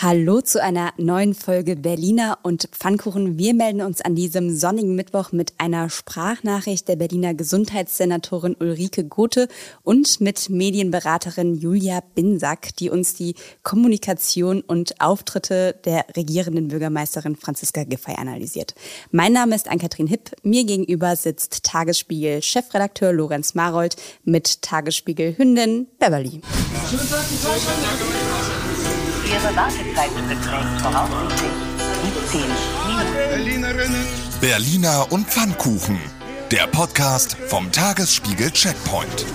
Hallo zu einer neuen Folge Berliner und Pfannkuchen. Wir melden uns an diesem sonnigen Mittwoch mit einer Sprachnachricht der Berliner Gesundheitssenatorin Ulrike Gothe und mit Medienberaterin Julia Binsack, die uns die Kommunikation und Auftritte der regierenden Bürgermeisterin Franziska Giffey analysiert. Mein Name ist Ann-Kathrin Hipp. Mir gegenüber sitzt Tagesspiegel Chefredakteur Lorenz Marold mit Tagesspiegel Hündin Beverly. Ihre Wartezeit beträgt voraussichtlich 17 Minuten. Berliner und Pfannkuchen. Der Podcast vom Tagesspiegel Checkpoint.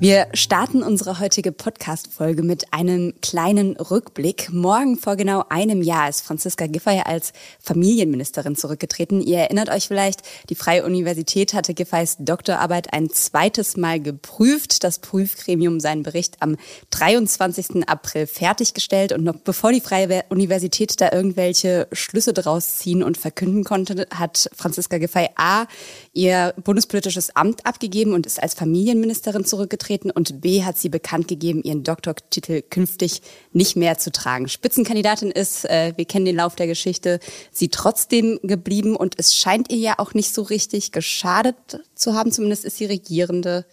Wir starten unsere heutige Podcast-Folge mit einem kleinen Rückblick. Morgen vor genau einem Jahr ist Franziska Giffey als Familienministerin zurückgetreten. Ihr erinnert euch vielleicht, die Freie Universität hatte Giffeys Doktorarbeit ein zweites Mal geprüft. Das Prüfgremium seinen Bericht am 23. April fertiggestellt und noch bevor die Freie Universität da irgendwelche Schlüsse draus ziehen und verkünden konnte, hat Franziska Giffey A. ihr bundespolitisches Amt abgegeben und ist als Familienministerin zurückgetreten zurückgetreten und B hat sie bekannt gegeben, ihren Doktortitel künftig nicht mehr zu tragen. Spitzenkandidatin ist, äh, wir kennen den Lauf der Geschichte, sie trotzdem geblieben und es scheint ihr ja auch nicht so richtig geschadet zu haben, zumindest ist sie Regierende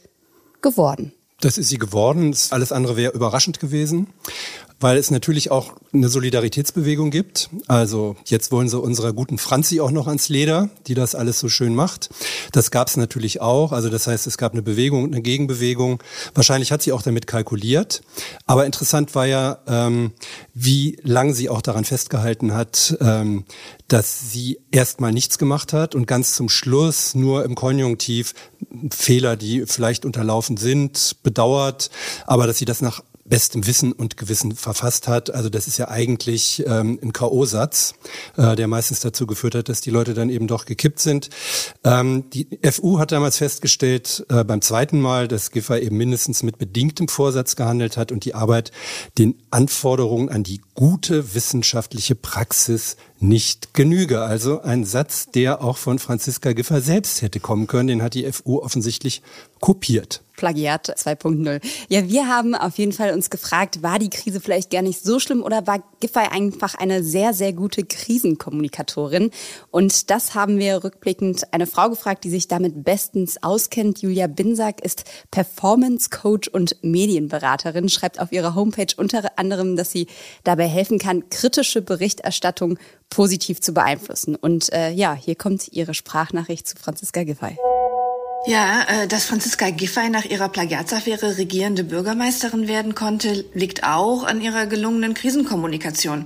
geworden. Das ist sie geworden. Alles andere wäre überraschend gewesen weil es natürlich auch eine Solidaritätsbewegung gibt. Also jetzt wollen sie unserer guten Franzi auch noch ans Leder, die das alles so schön macht. Das gab es natürlich auch. Also das heißt, es gab eine Bewegung und eine Gegenbewegung. Wahrscheinlich hat sie auch damit kalkuliert. Aber interessant war ja, ähm, wie lang sie auch daran festgehalten hat, ähm, dass sie erstmal nichts gemacht hat und ganz zum Schluss nur im Konjunktiv Fehler, die vielleicht unterlaufen sind, bedauert, aber dass sie das nach bestem Wissen und Gewissen verfasst hat. Also das ist ja eigentlich ähm, ein K.O.-Satz, äh, der meistens dazu geführt hat, dass die Leute dann eben doch gekippt sind. Ähm, die FU hat damals festgestellt, äh, beim zweiten Mal, dass Giffer eben mindestens mit bedingtem Vorsatz gehandelt hat und die Arbeit den Anforderungen an die gute wissenschaftliche Praxis nicht genüge. Also ein Satz, der auch von Franziska Giffer selbst hätte kommen können, den hat die FU offensichtlich kopiert. Plagiat 2.0. Ja, wir haben auf jeden Fall uns gefragt, war die Krise vielleicht gar nicht so schlimm oder war Giffey einfach eine sehr, sehr gute Krisenkommunikatorin? Und das haben wir rückblickend eine Frau gefragt, die sich damit bestens auskennt. Julia Binsack ist Performance Coach und Medienberaterin, schreibt auf ihrer Homepage unter anderem, dass sie dabei helfen kann, kritische Berichterstattung positiv zu beeinflussen. Und äh, ja, hier kommt ihre Sprachnachricht zu Franziska Giffey. Ja, äh, dass Franziska Giffey nach ihrer Plagiatsaffäre regierende Bürgermeisterin werden konnte, liegt auch an ihrer gelungenen Krisenkommunikation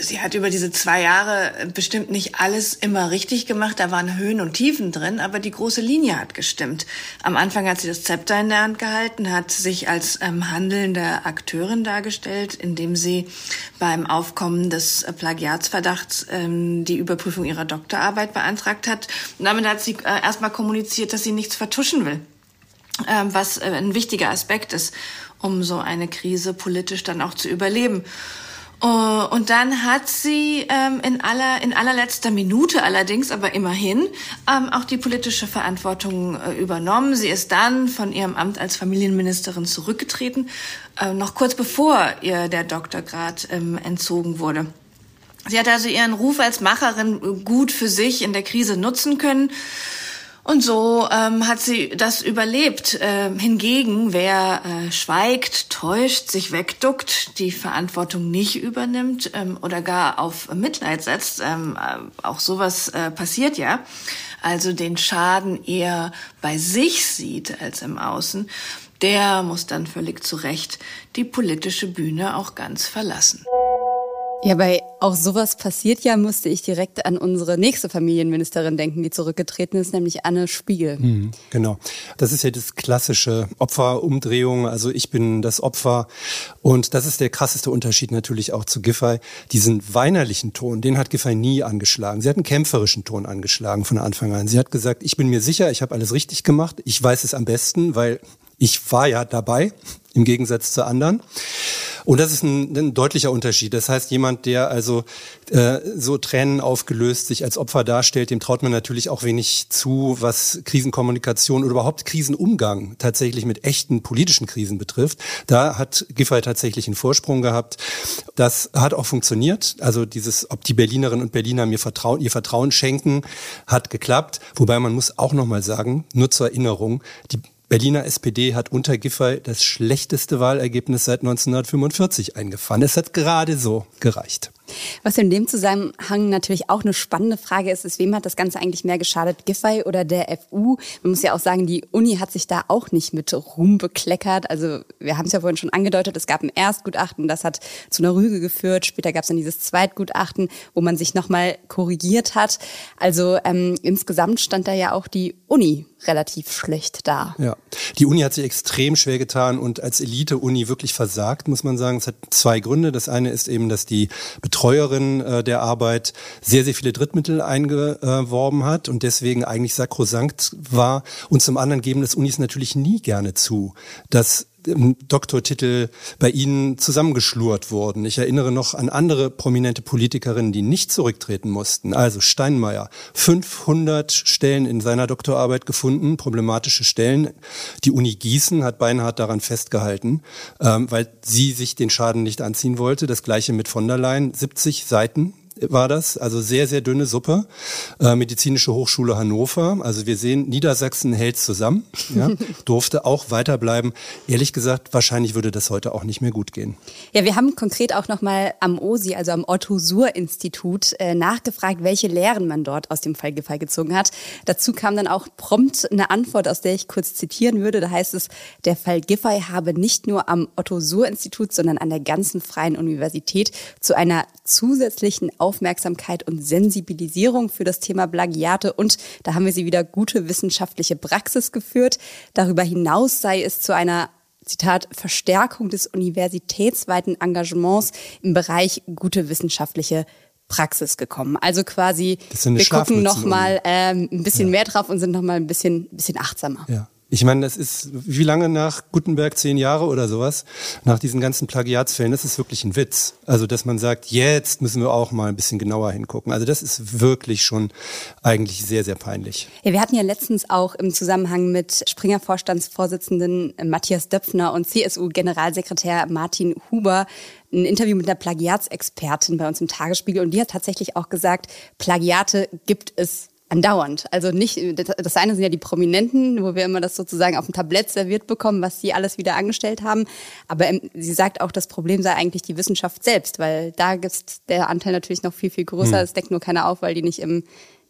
sie hat über diese zwei Jahre bestimmt nicht alles immer richtig gemacht. Da waren Höhen und Tiefen drin, aber die große Linie hat gestimmt. Am Anfang hat sie das Zepter in der Hand gehalten, hat sich als ähm, handelnde Akteurin dargestellt, indem sie beim Aufkommen des Plagiatsverdachts ähm, die Überprüfung ihrer Doktorarbeit beantragt hat. Und damit hat sie äh, erstmal kommuniziert, dass sie nichts vertuschen will, ähm, was äh, ein wichtiger Aspekt ist, um so eine Krise politisch dann auch zu überleben. Oh, und dann hat sie ähm, in aller in allerletzter Minute allerdings, aber immerhin ähm, auch die politische Verantwortung äh, übernommen. Sie ist dann von ihrem Amt als Familienministerin zurückgetreten, äh, noch kurz bevor ihr der Doktorgrad ähm, entzogen wurde. Sie hat also ihren Ruf als Macherin gut für sich in der Krise nutzen können und so ähm, hat sie das überlebt. Ähm, hingegen, wer äh, schweigt, täuscht, sich wegduckt, die Verantwortung nicht übernimmt ähm, oder gar auf Mitleid setzt, ähm, äh, auch sowas äh, passiert ja, also den Schaden eher bei sich sieht als im Außen, der muss dann völlig zu Recht die politische Bühne auch ganz verlassen. Ja, bei auch sowas passiert ja, musste ich direkt an unsere nächste Familienministerin denken, die zurückgetreten ist, nämlich Anne Spiegel. Mhm, genau. Das ist ja das klassische Opferumdrehung. Also ich bin das Opfer. Und das ist der krasseste Unterschied natürlich auch zu Giffey. Diesen weinerlichen Ton, den hat Giffey nie angeschlagen. Sie hat einen kämpferischen Ton angeschlagen von Anfang an. Sie hat gesagt, ich bin mir sicher, ich habe alles richtig gemacht. Ich weiß es am besten, weil ich war ja dabei, im Gegensatz zu anderen. Und das ist ein, ein deutlicher Unterschied. Das heißt, jemand, der also äh, so Tränen aufgelöst sich als Opfer darstellt, dem traut man natürlich auch wenig zu, was Krisenkommunikation oder überhaupt Krisenumgang tatsächlich mit echten politischen Krisen betrifft. Da hat Giffey tatsächlich einen Vorsprung gehabt. Das hat auch funktioniert. Also dieses, ob die Berlinerinnen und Berliner mir Vertrauen, ihr Vertrauen schenken, hat geklappt. Wobei man muss auch nochmal sagen, nur zur Erinnerung, die Berliner SPD hat unter Giffey das schlechteste Wahlergebnis seit 1945 eingefahren. Es hat gerade so gereicht. Was in dem Zusammenhang natürlich auch eine spannende Frage ist, ist, wem hat das Ganze eigentlich mehr geschadet, Giffey oder der FU? Man muss ja auch sagen, die Uni hat sich da auch nicht mit Ruhm bekleckert. Also wir haben es ja vorhin schon angedeutet, es gab ein Erstgutachten, das hat zu einer Rüge geführt. Später gab es dann dieses Zweitgutachten, wo man sich nochmal korrigiert hat. Also ähm, insgesamt stand da ja auch die Uni relativ schlecht da. Ja, die Uni hat sich extrem schwer getan und als Elite-Uni wirklich versagt, muss man sagen. Es hat zwei Gründe. Das eine ist eben, dass die Betreuerin äh, der Arbeit sehr, sehr viele Drittmittel eingeworben hat und deswegen eigentlich sakrosankt war. Und zum anderen geben das Unis natürlich nie gerne zu, dass Doktortitel bei Ihnen zusammengeschlurt wurden. Ich erinnere noch an andere prominente Politikerinnen, die nicht zurücktreten mussten. Also Steinmeier, 500 Stellen in seiner Doktorarbeit gefunden, problematische Stellen. Die Uni Gießen hat Beinhardt daran festgehalten, ähm, weil sie sich den Schaden nicht anziehen wollte. Das gleiche mit von der Leyen, 70 Seiten war das, also sehr, sehr dünne Suppe. Äh, Medizinische Hochschule Hannover, also wir sehen, Niedersachsen hält zusammen, ja, durfte auch weiterbleiben. Ehrlich gesagt, wahrscheinlich würde das heute auch nicht mehr gut gehen. Ja, wir haben konkret auch nochmal am OSI, also am Otto-Suhr-Institut, äh, nachgefragt, welche Lehren man dort aus dem Fall Giffey gezogen hat. Dazu kam dann auch prompt eine Antwort, aus der ich kurz zitieren würde. Da heißt es, der Fall Giffey habe nicht nur am Otto-Suhr-Institut, sondern an der ganzen Freien Universität zu einer zusätzlichen Aufmerksamkeit und Sensibilisierung für das Thema Plagiate und da haben wir sie wieder gute wissenschaftliche Praxis geführt. Darüber hinaus sei es zu einer Zitat, Verstärkung des universitätsweiten Engagements im Bereich gute wissenschaftliche Praxis gekommen. Also quasi, wir gucken noch mal ähm, ein bisschen ja. mehr drauf und sind noch mal ein bisschen, bisschen achtsamer. Ja. Ich meine, das ist wie lange nach Gutenberg zehn Jahre oder sowas, nach diesen ganzen Plagiatsfällen, das ist wirklich ein Witz. Also, dass man sagt, jetzt müssen wir auch mal ein bisschen genauer hingucken. Also, das ist wirklich schon eigentlich sehr, sehr peinlich. Ja, wir hatten ja letztens auch im Zusammenhang mit Springer-Vorstandsvorsitzenden Matthias Döpfner und CSU-Generalsekretär Martin Huber ein Interview mit einer Plagiatsexpertin bei uns im Tagesspiegel und die hat tatsächlich auch gesagt, Plagiate gibt es andauernd. Also nicht, das eine sind ja die Prominenten, wo wir immer das sozusagen auf dem Tablett serviert bekommen, was sie alles wieder angestellt haben. Aber sie sagt auch, das Problem sei eigentlich die Wissenschaft selbst, weil da ist der Anteil natürlich noch viel, viel größer. Es hm. deckt nur keiner auf, weil die nicht im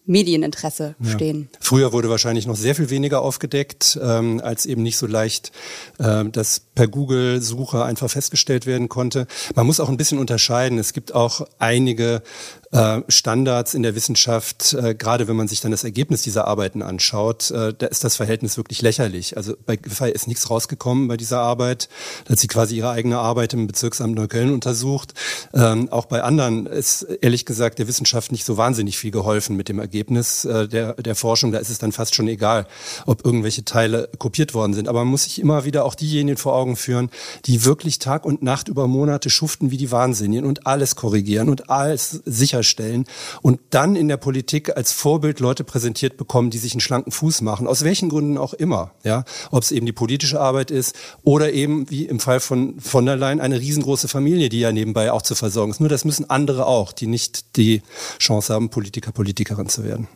Medieninteresse stehen. Ja. Früher wurde wahrscheinlich noch sehr viel weniger aufgedeckt, ähm, als eben nicht so leicht äh, das per Google-Suche einfach festgestellt werden konnte. Man muss auch ein bisschen unterscheiden. Es gibt auch einige äh, Standards in der Wissenschaft, äh, gerade wenn man sich dann das Ergebnis dieser Arbeiten anschaut, äh, da ist das Verhältnis wirklich lächerlich. Also bei Giffey ist nichts rausgekommen bei dieser Arbeit. Da hat sie quasi ihre eigene Arbeit im Bezirksamt Neukölln untersucht. Ähm, auch bei anderen ist ehrlich gesagt der Wissenschaft nicht so wahnsinnig viel geholfen mit dem Ergebnis äh, der, der Forschung. Da ist es dann fast schon egal, ob irgendwelche Teile kopiert worden sind. Aber man muss sich immer wieder auch diejenigen vor Augen führen, die wirklich Tag und Nacht über Monate schuften wie die Wahnsinnigen und alles korrigieren und alles sicher sicherstellen und dann in der Politik als Vorbild Leute präsentiert bekommen, die sich einen schlanken Fuß machen, aus welchen Gründen auch immer, ja, ob es eben die politische Arbeit ist oder eben wie im Fall von von der Leyen eine riesengroße Familie, die ja nebenbei auch zu versorgen ist. Nur das müssen andere auch, die nicht die Chance haben, Politiker, Politikerin zu werden.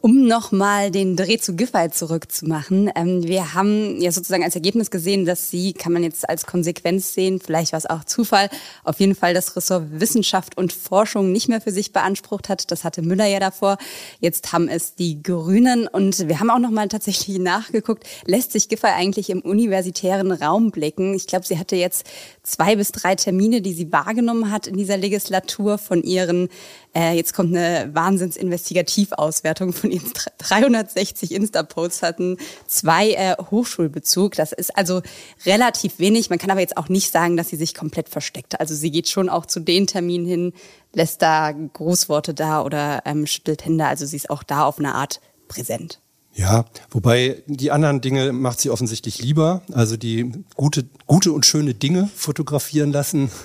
Um nochmal den Dreh zu Giffey zurückzumachen. Ähm, wir haben ja sozusagen als Ergebnis gesehen, dass sie, kann man jetzt als Konsequenz sehen, vielleicht war es auch Zufall, auf jeden Fall das Ressort Wissenschaft und Forschung nicht mehr für sich beansprucht hat. Das hatte Müller ja davor. Jetzt haben es die Grünen und wir haben auch nochmal tatsächlich nachgeguckt, lässt sich Giffey eigentlich im universitären Raum blicken? Ich glaube, sie hatte jetzt zwei bis drei Termine, die sie wahrgenommen hat in dieser Legislatur von ihren äh, jetzt kommt eine Wahnsinnsinvestigativauswertung von ihnen. 360 Insta-Posts hatten zwei äh, Hochschulbezug. Das ist also relativ wenig. Man kann aber jetzt auch nicht sagen, dass sie sich komplett versteckt. Also sie geht schon auch zu den Terminen hin, lässt da Großworte da oder ähm, schüttelt Hände. Also sie ist auch da auf eine Art präsent. Ja, wobei die anderen Dinge macht sie offensichtlich lieber. Also die gute, gute und schöne Dinge fotografieren lassen.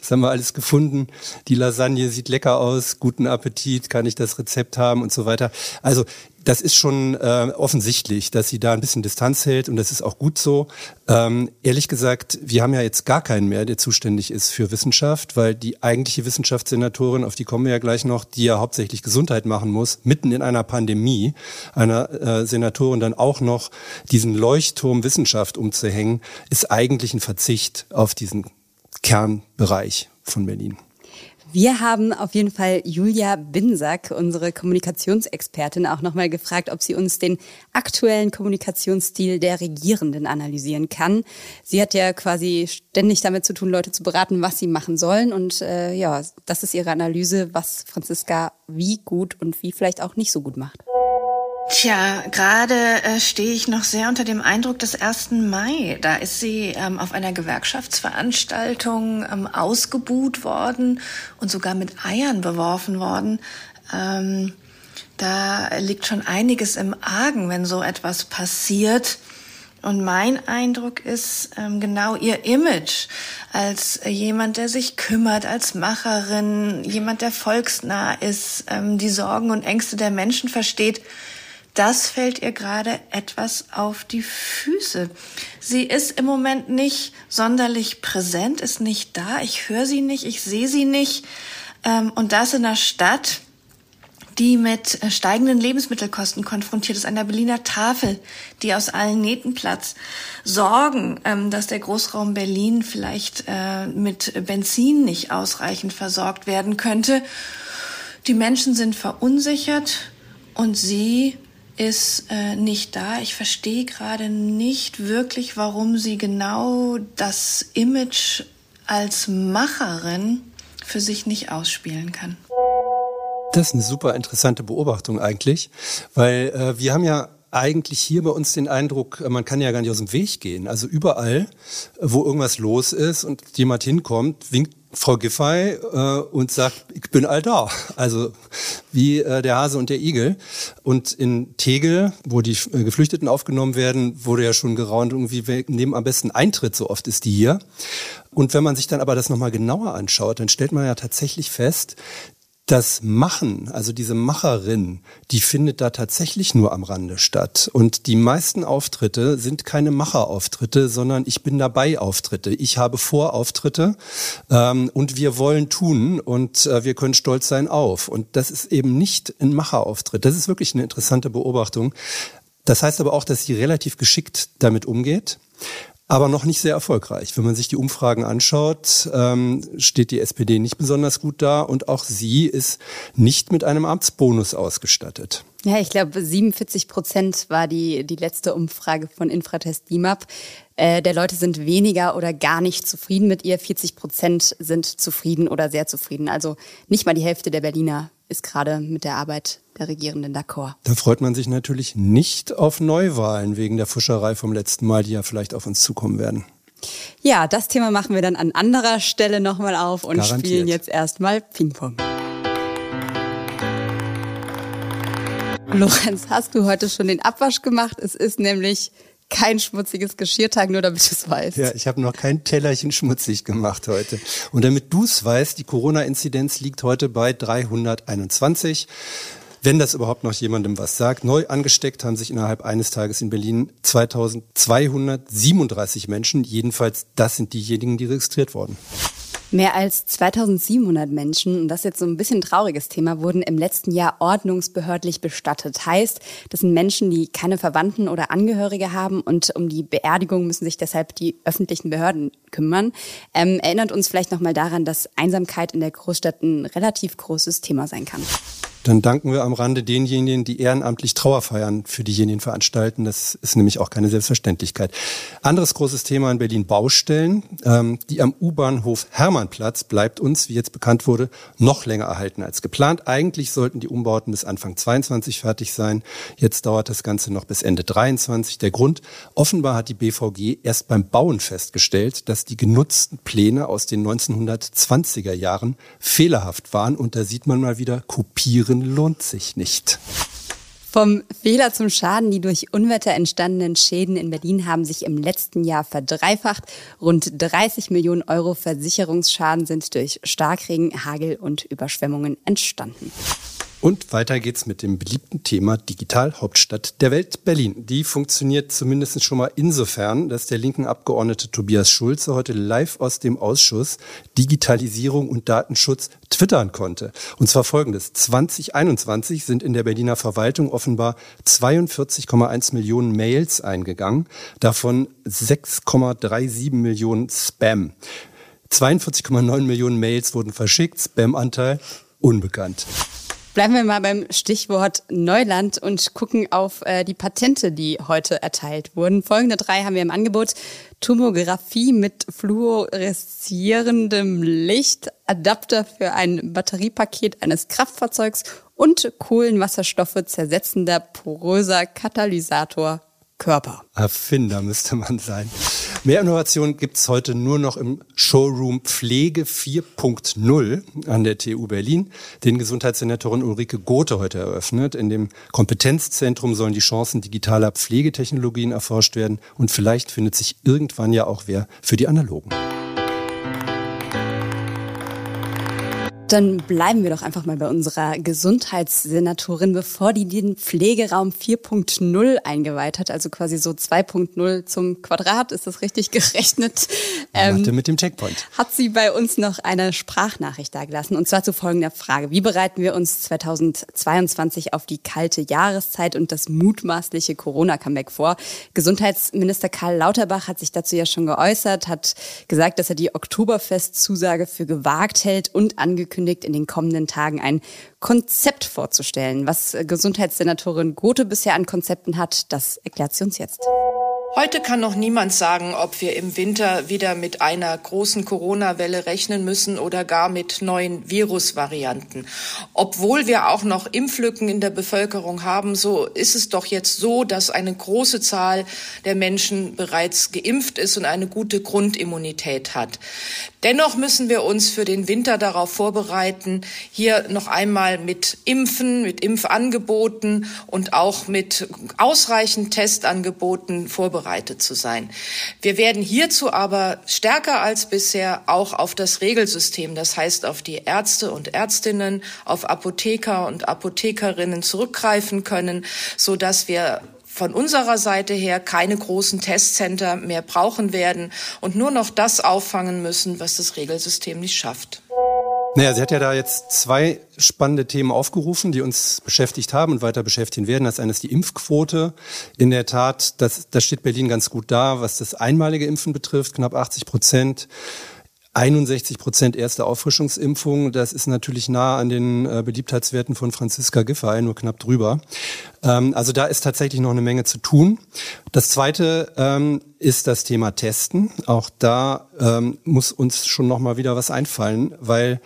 Das haben wir alles gefunden. Die Lasagne sieht lecker aus. Guten Appetit. Kann ich das Rezept haben und so weiter. Also das ist schon äh, offensichtlich, dass sie da ein bisschen Distanz hält und das ist auch gut so. Ähm, ehrlich gesagt, wir haben ja jetzt gar keinen mehr, der zuständig ist für Wissenschaft, weil die eigentliche Wissenschaftssenatorin, auf die kommen wir ja gleich noch, die ja hauptsächlich Gesundheit machen muss, mitten in einer Pandemie, einer äh, Senatorin dann auch noch diesen Leuchtturm Wissenschaft umzuhängen, ist eigentlich ein Verzicht auf diesen Kernbereich von Berlin. Wir haben auf jeden Fall Julia Binsack, unsere Kommunikationsexpertin, auch nochmal gefragt, ob sie uns den aktuellen Kommunikationsstil der Regierenden analysieren kann. Sie hat ja quasi ständig damit zu tun, Leute zu beraten, was sie machen sollen. Und äh, ja, das ist ihre Analyse, was Franziska wie gut und wie vielleicht auch nicht so gut macht. Tja, gerade äh, stehe ich noch sehr unter dem Eindruck des 1. Mai. Da ist sie ähm, auf einer Gewerkschaftsveranstaltung ähm, ausgebuht worden und sogar mit Eiern beworfen worden. Ähm, da liegt schon einiges im Argen, wenn so etwas passiert. Und mein Eindruck ist ähm, genau ihr Image als jemand, der sich kümmert, als Macherin, jemand, der volksnah ist, ähm, die Sorgen und Ängste der Menschen versteht das fällt ihr gerade etwas auf die Füße. Sie ist im Moment nicht sonderlich präsent, ist nicht da. Ich höre sie nicht, ich sehe sie nicht. Ähm, und das in einer Stadt, die mit äh, steigenden Lebensmittelkosten konfrontiert ist, an der Berliner Tafel, die aus allen Nähten platzt. Sorgen, ähm, dass der Großraum Berlin vielleicht äh, mit Benzin nicht ausreichend versorgt werden könnte. Die Menschen sind verunsichert und sie ist äh, nicht da. Ich verstehe gerade nicht wirklich, warum sie genau das Image als Macherin für sich nicht ausspielen kann. Das ist eine super interessante Beobachtung eigentlich, weil äh, wir haben ja eigentlich hier bei uns den Eindruck, man kann ja gar nicht aus dem Weg gehen. Also überall, wo irgendwas los ist und jemand hinkommt, winkt Frau Giffey äh, und sagt, ich bin all da. Also wie äh, der Hase und der Igel. Und in Tegel, wo die äh, Geflüchteten aufgenommen werden, wurde ja schon geraunt, irgendwie nehmen am besten Eintritt, so oft ist die hier. Und wenn man sich dann aber das nochmal genauer anschaut, dann stellt man ja tatsächlich fest, das Machen, also diese Macherin, die findet da tatsächlich nur am Rande statt. Und die meisten Auftritte sind keine Macherauftritte, sondern ich bin dabei Auftritte. Ich habe Vorauftritte ähm, und wir wollen tun und äh, wir können stolz sein auf. Und das ist eben nicht ein Macherauftritt. Das ist wirklich eine interessante Beobachtung. Das heißt aber auch, dass sie relativ geschickt damit umgeht aber noch nicht sehr erfolgreich. Wenn man sich die Umfragen anschaut, ähm, steht die SPD nicht besonders gut da und auch sie ist nicht mit einem Amtsbonus ausgestattet. Ja, ich glaube, 47 Prozent war die, die letzte Umfrage von Infratest DIMAP. Äh, der Leute sind weniger oder gar nicht zufrieden mit ihr. 40 Prozent sind zufrieden oder sehr zufrieden. Also nicht mal die Hälfte der Berliner ist gerade mit der Arbeit der Regierenden d'accord. Da freut man sich natürlich nicht auf Neuwahlen wegen der Fuscherei vom letzten Mal, die ja vielleicht auf uns zukommen werden. Ja, das Thema machen wir dann an anderer Stelle nochmal auf und Garantiert. spielen jetzt erstmal Ping-Pong. Lorenz, hast du heute schon den Abwasch gemacht? Es ist nämlich kein schmutziges Geschirrtag, nur damit du es weißt. Ja, ich habe noch kein Tellerchen schmutzig gemacht heute. Und damit du es weißt, die Corona-Inzidenz liegt heute bei 321. Wenn das überhaupt noch jemandem was sagt. Neu angesteckt haben sich innerhalb eines Tages in Berlin 2237 Menschen. Jedenfalls, das sind diejenigen, die registriert wurden. Mehr als 2700 Menschen, und das ist jetzt so ein bisschen trauriges Thema, wurden im letzten Jahr ordnungsbehördlich bestattet. Heißt, das sind Menschen, die keine Verwandten oder Angehörige haben und um die Beerdigung müssen sich deshalb die öffentlichen Behörden kümmern. Ähm, erinnert uns vielleicht nochmal daran, dass Einsamkeit in der Großstadt ein relativ großes Thema sein kann. Dann danken wir am Rande denjenigen, die ehrenamtlich Trauerfeiern für diejenigen veranstalten. Das ist nämlich auch keine Selbstverständlichkeit. Anderes großes Thema in Berlin Baustellen. Ähm, die am U-Bahnhof Hermannplatz bleibt uns, wie jetzt bekannt wurde, noch länger erhalten als geplant. Eigentlich sollten die Umbauten bis Anfang 22 fertig sein. Jetzt dauert das Ganze noch bis Ende 23. Der Grund, offenbar hat die BVG erst beim Bauen festgestellt, dass die genutzten Pläne aus den 1920er Jahren fehlerhaft waren. Und da sieht man mal wieder, kopieren lohnt sich nicht. Vom Fehler zum Schaden. Die durch Unwetter entstandenen Schäden in Berlin haben sich im letzten Jahr verdreifacht. Rund 30 Millionen Euro Versicherungsschaden sind durch Starkregen, Hagel und Überschwemmungen entstanden. Und weiter geht's mit dem beliebten Thema Digitalhauptstadt der Welt Berlin. Die funktioniert zumindest schon mal insofern, dass der linken Abgeordnete Tobias Schulze heute live aus dem Ausschuss Digitalisierung und Datenschutz twittern konnte. Und zwar folgendes. 2021 sind in der Berliner Verwaltung offenbar 42,1 Millionen Mails eingegangen, davon 6,37 Millionen Spam. 42,9 Millionen Mails wurden verschickt, Spam-Anteil unbekannt. Bleiben wir mal beim Stichwort Neuland und gucken auf äh, die Patente, die heute erteilt wurden. Folgende drei haben wir im Angebot. Tomographie mit fluoreszierendem Licht, Adapter für ein Batteriepaket eines Kraftfahrzeugs und Kohlenwasserstoffe zersetzender poröser Katalysator Körper. Erfinder müsste man sein. Mehr Innovation gibt's heute nur noch im Showroom Pflege 4.0 an der TU Berlin, den Gesundheitssenatorin Ulrike Gothe heute eröffnet. In dem Kompetenzzentrum sollen die Chancen digitaler Pflegetechnologien erforscht werden und vielleicht findet sich irgendwann ja auch wer für die analogen. Dann bleiben wir doch einfach mal bei unserer Gesundheitssenatorin, bevor die den Pflegeraum 4.0 eingeweiht hat, also quasi so 2.0 zum Quadrat, ist das richtig gerechnet? Ähm, mit dem Checkpoint. Hat sie bei uns noch eine Sprachnachricht dagelassen und zwar zu folgender Frage. Wie bereiten wir uns 2022 auf die kalte Jahreszeit und das mutmaßliche Corona-Comeback vor? Gesundheitsminister Karl Lauterbach hat sich dazu ja schon geäußert, hat gesagt, dass er die Oktoberfest-Zusage für gewagt hält und angekündigt, angekündigt, in den kommenden Tagen ein Konzept vorzustellen. Was Gesundheitssenatorin Gothe bisher an Konzepten hat, das erklärt sie uns jetzt. Heute kann noch niemand sagen, ob wir im Winter wieder mit einer großen Corona-Welle rechnen müssen oder gar mit neuen Virusvarianten. Obwohl wir auch noch Impflücken in der Bevölkerung haben, so ist es doch jetzt so, dass eine große Zahl der Menschen bereits geimpft ist und eine gute Grundimmunität hat. Dennoch müssen wir uns für den Winter darauf vorbereiten, hier noch einmal mit Impfen, mit Impfangeboten und auch mit ausreichend Testangeboten vorbereiten vorbereitet zu sein. Wir werden hierzu aber stärker als bisher auch auf das Regelsystem, das heißt auf die Ärzte und Ärztinnen, auf Apotheker und Apothekerinnen zurückgreifen können, so dass wir von unserer Seite her keine großen Testcenter mehr brauchen werden und nur noch das auffangen müssen, was das Regelsystem nicht schafft. Naja, sie hat ja da jetzt zwei spannende Themen aufgerufen, die uns beschäftigt haben und weiter beschäftigen werden. Das eine ist die Impfquote. In der Tat, das, das steht Berlin ganz gut da, was das einmalige Impfen betrifft, knapp 80 Prozent. 61 Prozent erste Auffrischungsimpfung, das ist natürlich nah an den äh, Beliebtheitswerten von Franziska Giffey, nur knapp drüber. Ähm, also da ist tatsächlich noch eine Menge zu tun. Das zweite ähm, ist das Thema Testen. Auch da ähm, muss uns schon noch mal wieder was einfallen, weil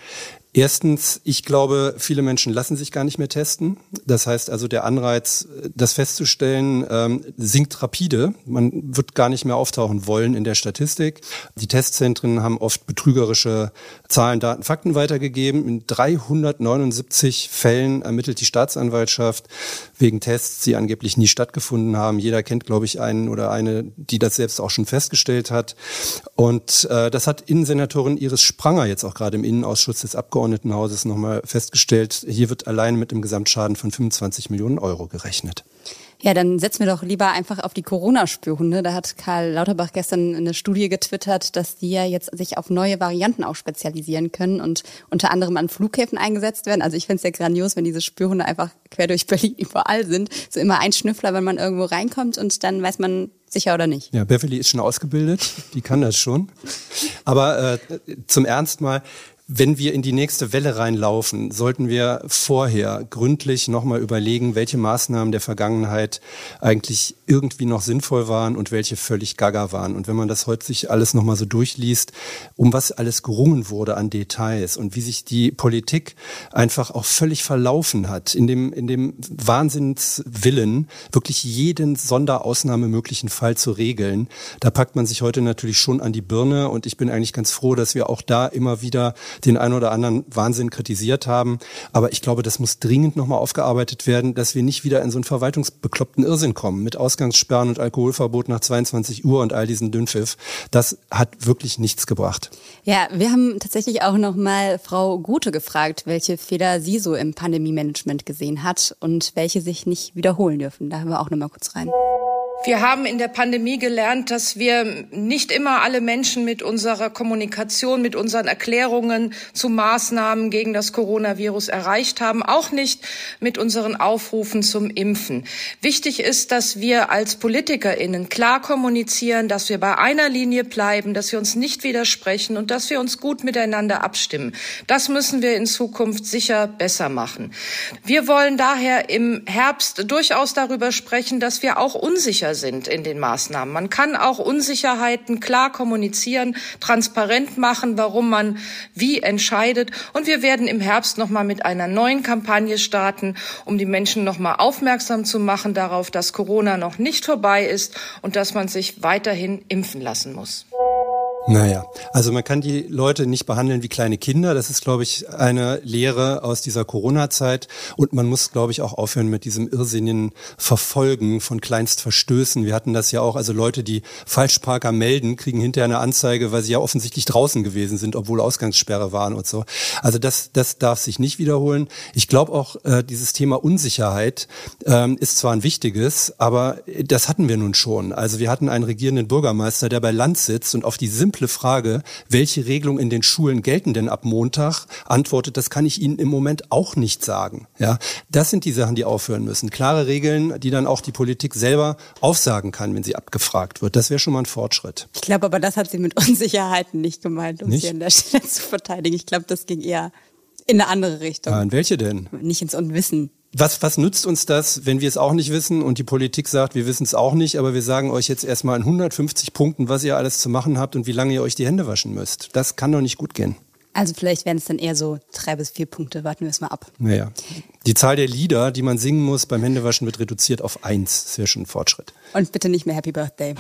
Erstens, ich glaube, viele Menschen lassen sich gar nicht mehr testen. Das heißt also, der Anreiz, das festzustellen, ähm, sinkt rapide. Man wird gar nicht mehr auftauchen wollen in der Statistik. Die Testzentren haben oft betrügerische Zahlen, Daten, Fakten weitergegeben. In 379 Fällen ermittelt die Staatsanwaltschaft wegen Tests, die angeblich nie stattgefunden haben. Jeder kennt, glaube ich, einen oder eine, die das selbst auch schon festgestellt hat. Und äh, das hat Innensenatorin Iris Spranger jetzt auch gerade im Innenausschuss des Abgeordneten Abgeordnetenhauses nochmal festgestellt, hier wird allein mit einem Gesamtschaden von 25 Millionen Euro gerechnet. Ja, dann setzen wir doch lieber einfach auf die Corona-Spürhunde. Da hat Karl Lauterbach gestern eine Studie getwittert, dass die ja jetzt sich auf neue Varianten auch spezialisieren können und unter anderem an Flughäfen eingesetzt werden. Also ich finde es ja grandios, wenn diese Spürhunde einfach quer durch Berlin überall sind. So immer ein Schnüffler, wenn man irgendwo reinkommt und dann weiß man sicher oder nicht. Ja, Beverly ist schon ausgebildet, die kann das schon. Aber äh, zum Ernst mal, wenn wir in die nächste Welle reinlaufen, sollten wir vorher gründlich nochmal überlegen, welche Maßnahmen der Vergangenheit eigentlich irgendwie noch sinnvoll waren und welche völlig gaga waren. Und wenn man das heute sich alles nochmal so durchliest, um was alles gerungen wurde an Details und wie sich die Politik einfach auch völlig verlaufen hat, in dem, in dem Wahnsinnswillen, wirklich jeden sonderausnahmemöglichen Fall zu regeln, da packt man sich heute natürlich schon an die Birne und ich bin eigentlich ganz froh, dass wir auch da immer wieder den einen oder anderen Wahnsinn kritisiert haben. Aber ich glaube, das muss dringend nochmal aufgearbeitet werden, dass wir nicht wieder in so einen verwaltungsbekloppten Irrsinn kommen mit Ausgangssperren und Alkoholverbot nach 22 Uhr und all diesen Dünnpfiff. Das hat wirklich nichts gebracht. Ja, wir haben tatsächlich auch nochmal Frau Gute gefragt, welche Fehler sie so im Pandemie-Management gesehen hat und welche sich nicht wiederholen dürfen. Da hören wir auch nochmal kurz rein. Wir haben in der Pandemie gelernt, dass wir nicht immer alle Menschen mit unserer Kommunikation, mit unseren Erklärungen zu Maßnahmen gegen das Coronavirus erreicht haben, auch nicht mit unseren Aufrufen zum Impfen. Wichtig ist, dass wir als Politikerinnen klar kommunizieren, dass wir bei einer Linie bleiben, dass wir uns nicht widersprechen und dass wir uns gut miteinander abstimmen. Das müssen wir in Zukunft sicher besser machen. Wir wollen daher im Herbst durchaus darüber sprechen, dass wir auch unsicher sind in den Maßnahmen. Man kann auch Unsicherheiten klar kommunizieren, transparent machen, warum man wie entscheidet. Und wir werden im Herbst noch mal mit einer neuen Kampagne starten, um die Menschen noch mal aufmerksam zu machen darauf, dass Corona noch nicht vorbei ist und dass man sich weiterhin impfen lassen muss. Naja, also man kann die Leute nicht behandeln wie kleine Kinder. Das ist, glaube ich, eine Lehre aus dieser Corona-Zeit. Und man muss, glaube ich, auch aufhören mit diesem irrsinnigen Verfolgen von Kleinstverstößen. Wir hatten das ja auch, also Leute, die Falschparker melden, kriegen hinterher eine Anzeige, weil sie ja offensichtlich draußen gewesen sind, obwohl Ausgangssperre waren und so. Also das, das darf sich nicht wiederholen. Ich glaube auch, äh, dieses Thema Unsicherheit ähm, ist zwar ein wichtiges, aber das hatten wir nun schon. Also wir hatten einen regierenden Bürgermeister, der bei Land sitzt und auf die Frage, welche Regelungen in den Schulen gelten denn ab Montag, antwortet, das kann ich Ihnen im Moment auch nicht sagen. Ja, das sind die Sachen, die aufhören müssen. Klare Regeln, die dann auch die Politik selber aufsagen kann, wenn sie abgefragt wird. Das wäre schon mal ein Fortschritt. Ich glaube aber, das hat sie mit Unsicherheiten nicht gemeint, um nicht? sie an der Stelle zu verteidigen. Ich glaube, das ging eher in eine andere Richtung. Ah, in welche denn? Nicht ins Unwissen was, was nützt uns das, wenn wir es auch nicht wissen und die Politik sagt, wir wissen es auch nicht, aber wir sagen euch jetzt erstmal in 150 Punkten, was ihr alles zu machen habt und wie lange ihr euch die Hände waschen müsst. Das kann doch nicht gut gehen. Also vielleicht werden es dann eher so drei bis vier Punkte. Warten wir es mal ab. Naja. Die Zahl der Lieder, die man singen muss beim Händewaschen, wird reduziert auf eins. Das wäre schon ein Fortschritt. Und bitte nicht mehr Happy Birthday.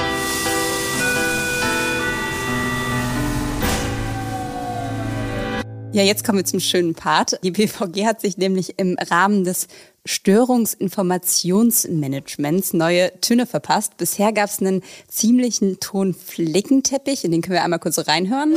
Ja, jetzt kommen wir zum schönen Part. Die BVG hat sich nämlich im Rahmen des Störungsinformationsmanagements neue Töne verpasst. Bisher gab es einen ziemlichen Tonflickenteppich, in den können wir einmal kurz reinhören.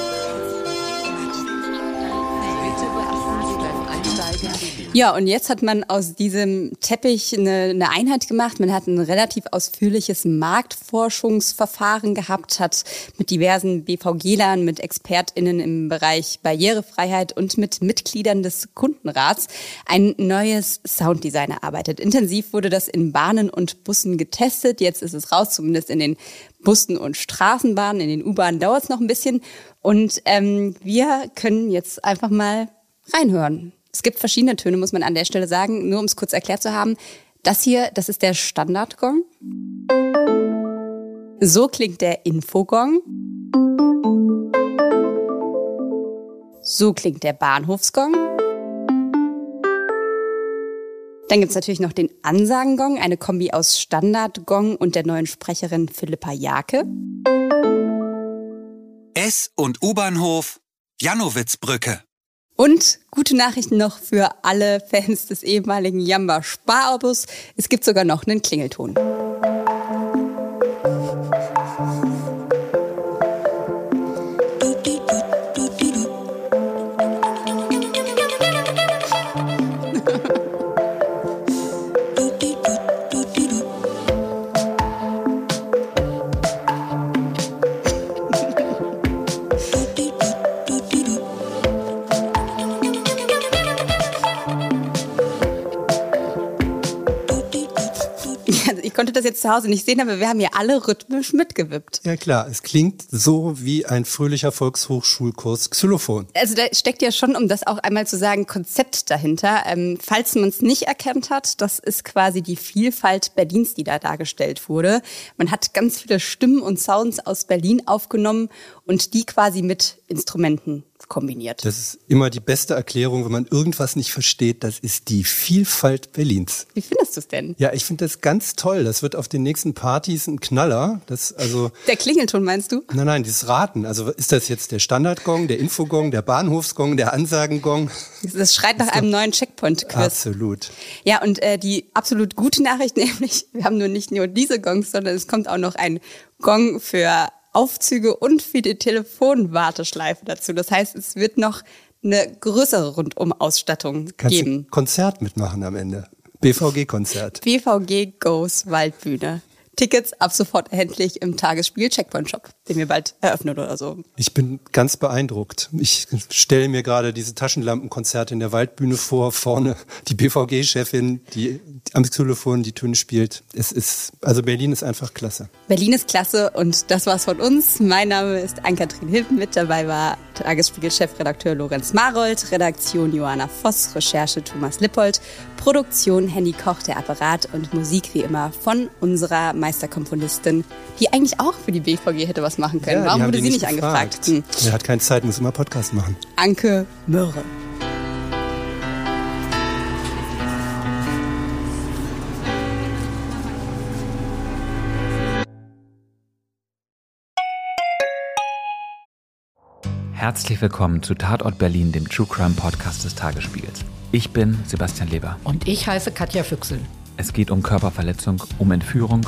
Ja, und jetzt hat man aus diesem Teppich eine, eine Einheit gemacht. Man hat ein relativ ausführliches Marktforschungsverfahren gehabt, hat mit diversen BVG-Lern, mit ExpertInnen im Bereich Barrierefreiheit und mit Mitgliedern des Kundenrats ein neues Sounddesign erarbeitet. Intensiv wurde das in Bahnen und Bussen getestet. Jetzt ist es raus, zumindest in den Bussen und Straßenbahnen. In den U-Bahnen dauert es noch ein bisschen. Und ähm, wir können jetzt einfach mal reinhören. Es gibt verschiedene Töne, muss man an der Stelle sagen, nur um es kurz erklärt zu haben. Das hier, das ist der Standardgong. So klingt der Infogong. So klingt der Bahnhofsgong. Dann gibt's natürlich noch den Ansagengong, eine Kombi aus Standardgong und der neuen Sprecherin Philippa Jake. S- und U-Bahnhof Janowitzbrücke. Und gute Nachrichten noch für alle Fans des ehemaligen Jamba Sparautos. Es gibt sogar noch einen Klingelton. Zu Hause nicht sehen, aber wir haben ja alle rhythmisch mitgewippt. Ja klar, es klingt so wie ein fröhlicher Volkshochschulkurs Xylophon. Also da steckt ja schon, um das auch einmal zu sagen, Konzept dahinter. Ähm, falls man es nicht erkannt hat, das ist quasi die Vielfalt Berlins, die da dargestellt wurde. Man hat ganz viele Stimmen und Sounds aus Berlin aufgenommen und die quasi mit Instrumenten kombiniert. Das ist immer die beste Erklärung, wenn man irgendwas nicht versteht. Das ist die Vielfalt Berlins. Wie findest du es denn? Ja, ich finde das ganz toll. Das wird auf den nächsten Partys ein Knaller. Das, also, der Klingelton meinst du? Nein, nein, dieses Raten. Also ist das jetzt der Standardgong, der Infogong, der Bahnhofsgong, der Ansagengong? Das schreit nach einem neuen Checkpoint-Quiz. Absolut. Ja, und äh, die absolut gute Nachricht nämlich, wir haben nur nicht nur diese Gongs, sondern es kommt auch noch ein Gong für Aufzüge und für die Telefonwarteschleife dazu. Das heißt, es wird noch eine größere Rundum-Ausstattung geben. Konzert mitmachen am Ende. BVG-Konzert. BVG Goes Waldbühne. Tickets ab sofort erhältlich im Tagesspiel Checkpoint Shop, den wir bald eröffnen oder so. Ich bin ganz beeindruckt. Ich stelle mir gerade diese Taschenlampenkonzerte in der Waldbühne vor, vorne die BVG-Chefin, die am Xylophon die Töne spielt. Es ist, also Berlin ist einfach klasse. Berlin ist klasse und das war's von uns. Mein Name ist Ann-Kathrin Hilton. Mit dabei war Tagesspiegel-Chefredakteur Lorenz Marold, Redaktion Johanna Voss, Recherche Thomas Lippold, Produktion Henny Koch, der Apparat und Musik wie immer von unserer Meisterkomponistin, die eigentlich auch für die BVG hätte was machen können. Ja, Warum wurde sie nicht, nicht angefragt? Hm. Er hat keine Zeit, muss immer Podcast machen. Anke Mürre. Herzlich willkommen zu Tatort Berlin, dem True Crime Podcast des Tagesspiegels. Ich bin Sebastian Leber. Und ich heiße Katja Füchsel. Es geht um Körperverletzung, um Entführung